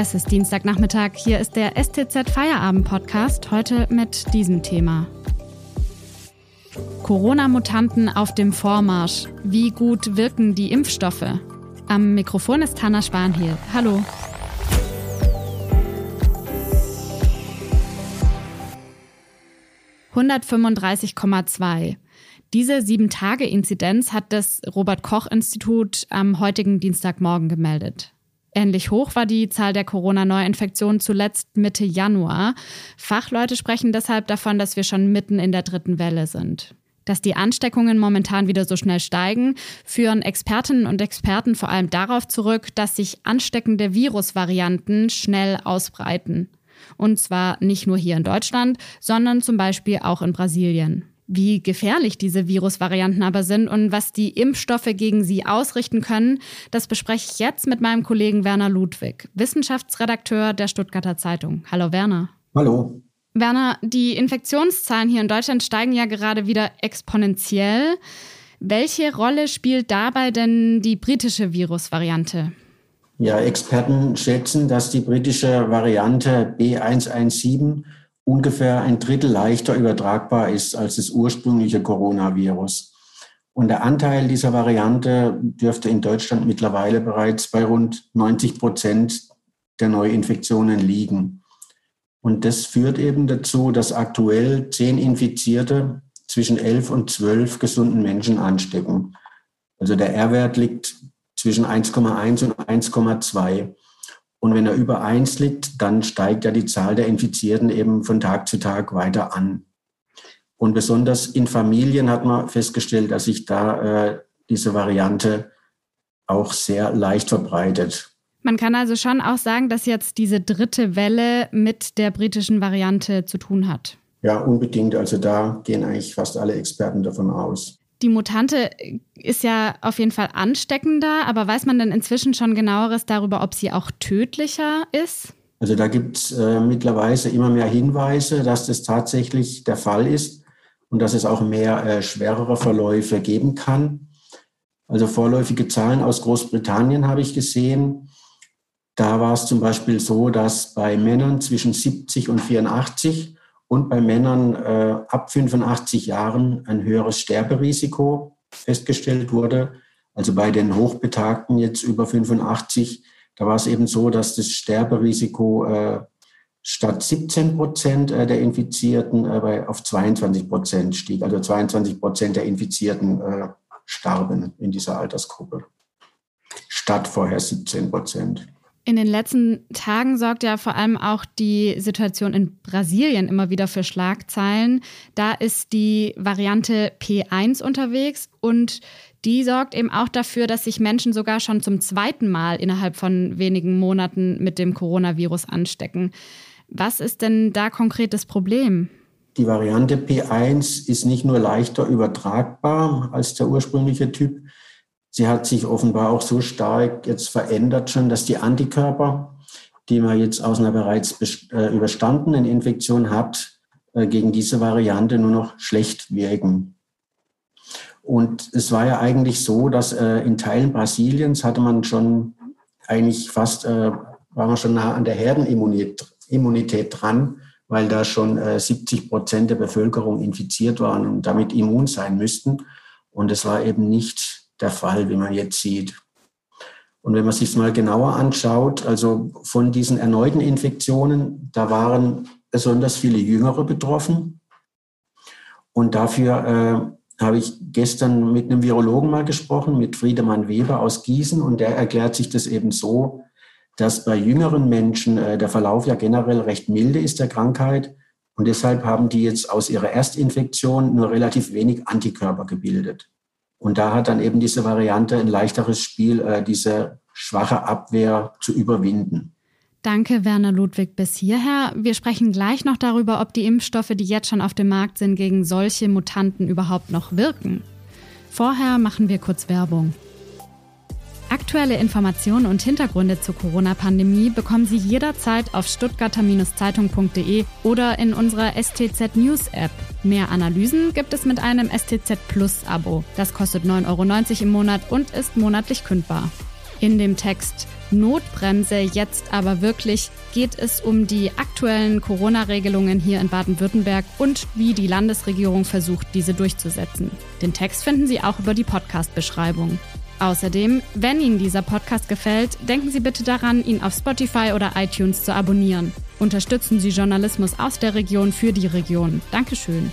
Es ist Dienstagnachmittag. Hier ist der STZ Feierabend Podcast. Heute mit diesem Thema. Corona-Mutanten auf dem Vormarsch. Wie gut wirken die Impfstoffe? Am Mikrofon ist Hanna Spanhiel. Hallo. (135,2). Diese 7-Tage-Inzidenz hat das Robert-Koch-Institut am heutigen Dienstagmorgen gemeldet. Ähnlich hoch war die Zahl der Corona-Neuinfektionen zuletzt Mitte Januar. Fachleute sprechen deshalb davon, dass wir schon mitten in der dritten Welle sind. Dass die Ansteckungen momentan wieder so schnell steigen, führen Expertinnen und Experten vor allem darauf zurück, dass sich ansteckende Virusvarianten schnell ausbreiten. Und zwar nicht nur hier in Deutschland, sondern zum Beispiel auch in Brasilien. Wie gefährlich diese Virusvarianten aber sind und was die Impfstoffe gegen sie ausrichten können, das bespreche ich jetzt mit meinem Kollegen Werner Ludwig, Wissenschaftsredakteur der Stuttgarter Zeitung. Hallo Werner. Hallo. Werner, die Infektionszahlen hier in Deutschland steigen ja gerade wieder exponentiell. Welche Rolle spielt dabei denn die britische Virusvariante? Ja, Experten schätzen, dass die britische Variante B117 ungefähr ein Drittel leichter übertragbar ist als das ursprüngliche Coronavirus. Und der Anteil dieser Variante dürfte in Deutschland mittlerweile bereits bei rund 90 Prozent der Neuinfektionen liegen. Und das führt eben dazu, dass aktuell zehn Infizierte zwischen 11 und 12 gesunden Menschen anstecken. Also der R-Wert liegt zwischen 1,1 und 1,2. Und wenn er über eins liegt, dann steigt ja die Zahl der Infizierten eben von Tag zu Tag weiter an. Und besonders in Familien hat man festgestellt, dass sich da äh, diese Variante auch sehr leicht verbreitet. Man kann also schon auch sagen, dass jetzt diese dritte Welle mit der britischen Variante zu tun hat. Ja, unbedingt. Also da gehen eigentlich fast alle Experten davon aus. Die Mutante ist ja auf jeden Fall ansteckender, aber weiß man denn inzwischen schon genaueres darüber, ob sie auch tödlicher ist? Also da gibt es äh, mittlerweile immer mehr Hinweise, dass das tatsächlich der Fall ist und dass es auch mehr äh, schwerere Verläufe geben kann. Also vorläufige Zahlen aus Großbritannien habe ich gesehen. Da war es zum Beispiel so, dass bei Männern zwischen 70 und 84 und bei Männern äh, ab 85 Jahren ein höheres Sterberisiko festgestellt wurde. Also bei den Hochbetagten jetzt über 85, da war es eben so, dass das Sterberisiko äh, statt 17 Prozent äh, der Infizierten äh, auf 22 Prozent stieg. Also 22 Prozent der Infizierten äh, starben in dieser Altersgruppe, statt vorher 17 Prozent. In den letzten Tagen sorgt ja vor allem auch die Situation in Brasilien immer wieder für Schlagzeilen. Da ist die Variante P1 unterwegs und die sorgt eben auch dafür, dass sich Menschen sogar schon zum zweiten Mal innerhalb von wenigen Monaten mit dem Coronavirus anstecken. Was ist denn da konkret das Problem? Die Variante P1 ist nicht nur leichter übertragbar als der ursprüngliche Typ, Sie hat sich offenbar auch so stark jetzt verändert schon, dass die Antikörper, die man jetzt aus einer bereits äh, überstandenen Infektion hat, äh, gegen diese Variante nur noch schlecht wirken. Und es war ja eigentlich so, dass äh, in Teilen Brasiliens hatte man schon eigentlich fast, war man schon nah an der Herdenimmunität dran, weil da schon 70 Prozent der Bevölkerung infiziert waren und damit immun sein müssten. Und es war eben nicht der Fall, wie man jetzt sieht. Und wenn man sich mal genauer anschaut, also von diesen erneuten Infektionen, da waren besonders viele Jüngere betroffen. Und dafür äh, habe ich gestern mit einem Virologen mal gesprochen, mit Friedemann Weber aus Gießen. Und der erklärt sich das eben so, dass bei jüngeren Menschen äh, der Verlauf ja generell recht milde ist der Krankheit. Und deshalb haben die jetzt aus ihrer Erstinfektion nur relativ wenig Antikörper gebildet. Und da hat dann eben diese Variante ein leichteres Spiel, äh, diese schwache Abwehr zu überwinden. Danke, Werner Ludwig, bis hierher. Wir sprechen gleich noch darüber, ob die Impfstoffe, die jetzt schon auf dem Markt sind, gegen solche Mutanten überhaupt noch wirken. Vorher machen wir kurz Werbung. Aktuelle Informationen und Hintergründe zur Corona-Pandemie bekommen Sie jederzeit auf stuttgarter-zeitung.de oder in unserer STZ News App. Mehr Analysen gibt es mit einem STZ Plus Abo. Das kostet 9,90 Euro im Monat und ist monatlich kündbar. In dem Text Notbremse. Jetzt aber wirklich geht es um die aktuellen Corona-Regelungen hier in Baden-Württemberg und wie die Landesregierung versucht, diese durchzusetzen. Den Text finden Sie auch über die Podcast-Beschreibung. Außerdem, wenn Ihnen dieser Podcast gefällt, denken Sie bitte daran, ihn auf Spotify oder iTunes zu abonnieren. Unterstützen Sie Journalismus aus der Region für die Region. Dankeschön.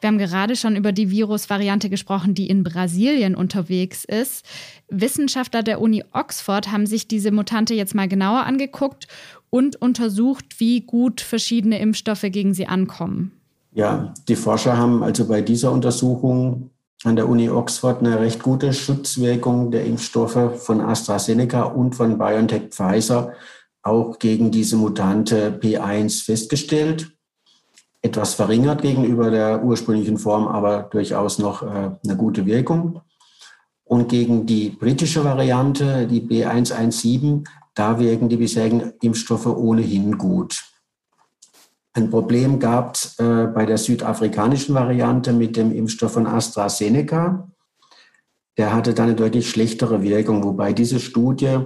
Wir haben gerade schon über die Virusvariante gesprochen, die in Brasilien unterwegs ist. Wissenschaftler der Uni Oxford haben sich diese Mutante jetzt mal genauer angeguckt und untersucht, wie gut verschiedene Impfstoffe gegen sie ankommen. Ja, die Forscher haben also bei dieser Untersuchung an der Uni Oxford eine recht gute Schutzwirkung der Impfstoffe von AstraZeneca und von BioNTech Pfizer auch gegen diese Mutante P1 festgestellt etwas verringert gegenüber der ursprünglichen Form, aber durchaus noch äh, eine gute Wirkung. Und gegen die britische Variante, die B117, da wirken die bisherigen Impfstoffe ohnehin gut. Ein Problem gab es äh, bei der südafrikanischen Variante mit dem Impfstoff von AstraZeneca. Der hatte dann eine deutlich schlechtere Wirkung, wobei diese Studie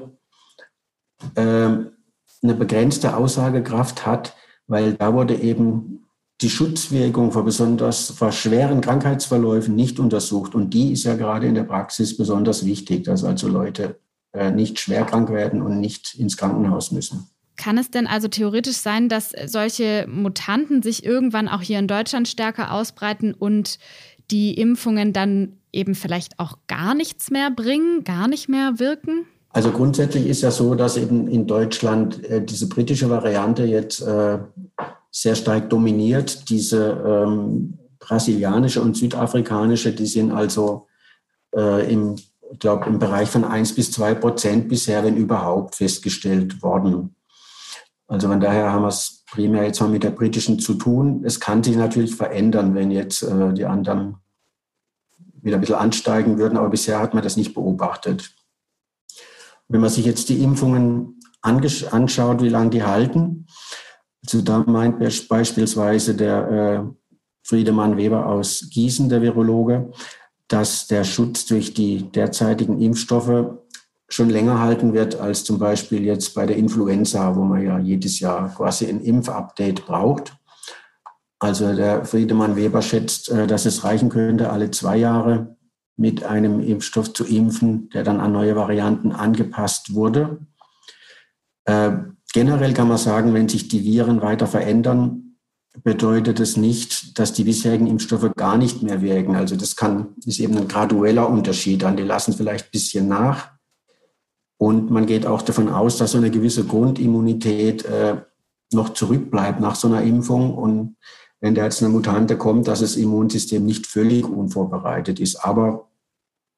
äh, eine begrenzte Aussagekraft hat, weil da wurde eben die Schutzwirkung vor besonders vor schweren Krankheitsverläufen nicht untersucht. Und die ist ja gerade in der Praxis besonders wichtig, dass also Leute äh, nicht schwer krank werden und nicht ins Krankenhaus müssen. Kann es denn also theoretisch sein, dass solche Mutanten sich irgendwann auch hier in Deutschland stärker ausbreiten und die Impfungen dann eben vielleicht auch gar nichts mehr bringen, gar nicht mehr wirken? Also grundsätzlich ist ja so, dass eben in Deutschland äh, diese britische Variante jetzt äh, sehr stark dominiert. Diese ähm, brasilianische und südafrikanische, die sind also äh, im, ich im Bereich von 1 bis 2 Prozent bisher, wenn überhaupt, festgestellt worden. Also von daher haben wir es primär jetzt mal mit der britischen zu tun. Es kann sich natürlich verändern, wenn jetzt äh, die anderen wieder ein bisschen ansteigen würden, aber bisher hat man das nicht beobachtet. Wenn man sich jetzt die Impfungen anschaut, wie lange die halten, also da meint beispielsweise der äh, Friedemann Weber aus Gießen, der Virologe, dass der Schutz durch die derzeitigen Impfstoffe schon länger halten wird als zum Beispiel jetzt bei der Influenza, wo man ja jedes Jahr quasi ein Impfupdate braucht. Also der Friedemann Weber schätzt, äh, dass es reichen könnte, alle zwei Jahre mit einem Impfstoff zu impfen, der dann an neue Varianten angepasst wurde. Äh, Generell kann man sagen, wenn sich die Viren weiter verändern, bedeutet es nicht, dass die bisherigen Impfstoffe gar nicht mehr wirken. Also das kann, ist eben ein gradueller Unterschied. Die lassen vielleicht ein bisschen nach. Und man geht auch davon aus, dass so eine gewisse Grundimmunität äh, noch zurückbleibt nach so einer Impfung. Und wenn da jetzt eine Mutante kommt, dass das Immunsystem nicht völlig unvorbereitet ist. Aber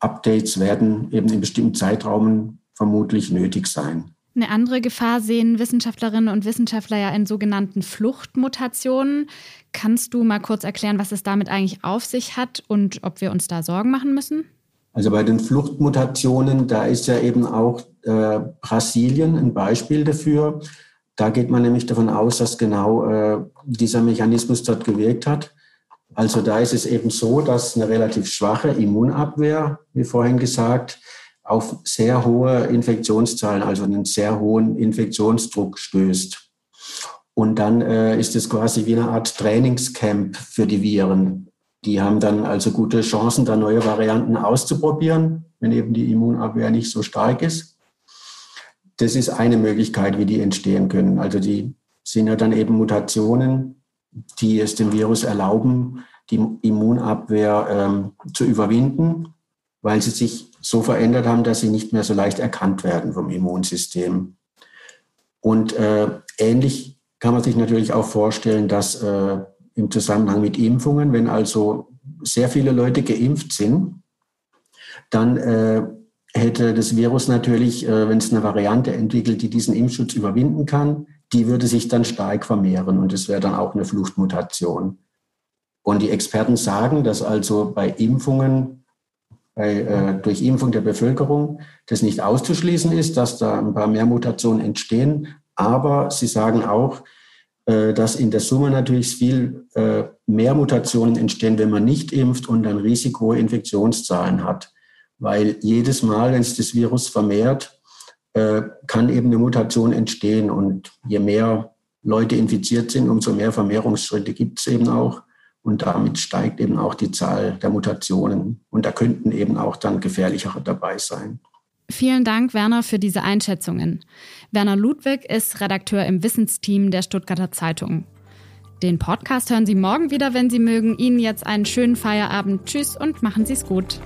Updates werden eben in bestimmten Zeitraumen vermutlich nötig sein. Eine andere Gefahr sehen Wissenschaftlerinnen und Wissenschaftler ja in sogenannten Fluchtmutationen. Kannst du mal kurz erklären, was es damit eigentlich auf sich hat und ob wir uns da Sorgen machen müssen? Also bei den Fluchtmutationen, da ist ja eben auch äh, Brasilien ein Beispiel dafür. Da geht man nämlich davon aus, dass genau äh, dieser Mechanismus dort gewirkt hat. Also da ist es eben so, dass eine relativ schwache Immunabwehr, wie vorhin gesagt, auf sehr hohe Infektionszahlen, also einen sehr hohen Infektionsdruck stößt. Und dann äh, ist es quasi wie eine Art Trainingscamp für die Viren. Die haben dann also gute Chancen, da neue Varianten auszuprobieren, wenn eben die Immunabwehr nicht so stark ist. Das ist eine Möglichkeit, wie die entstehen können. Also die sind ja dann eben Mutationen, die es dem Virus erlauben, die Immunabwehr ähm, zu überwinden, weil sie sich so verändert haben, dass sie nicht mehr so leicht erkannt werden vom Immunsystem. Und äh, ähnlich kann man sich natürlich auch vorstellen, dass äh, im Zusammenhang mit Impfungen, wenn also sehr viele Leute geimpft sind, dann äh, hätte das Virus natürlich, äh, wenn es eine Variante entwickelt, die diesen Impfschutz überwinden kann, die würde sich dann stark vermehren und es wäre dann auch eine Fluchtmutation. Und die Experten sagen, dass also bei Impfungen bei, äh, durch Impfung der Bevölkerung das nicht auszuschließen ist, dass da ein paar mehr Mutationen entstehen. Aber sie sagen auch, dass in der Summe natürlich viel äh, mehr Mutationen entstehen, wenn man nicht impft und dann risikohohe Infektionszahlen hat. weil jedes Mal, wenn es das Virus vermehrt, äh, kann eben eine Mutation entstehen. Und je mehr Leute infiziert sind, umso mehr Vermehrungsschritte gibt es eben auch. Und damit steigt eben auch die Zahl der Mutationen. Und da könnten eben auch dann gefährlichere dabei sein. Vielen Dank, Werner, für diese Einschätzungen. Werner Ludwig ist Redakteur im Wissensteam der Stuttgarter Zeitung. Den Podcast hören Sie morgen wieder, wenn Sie mögen. Ihnen jetzt einen schönen Feierabend. Tschüss und machen Sie es gut.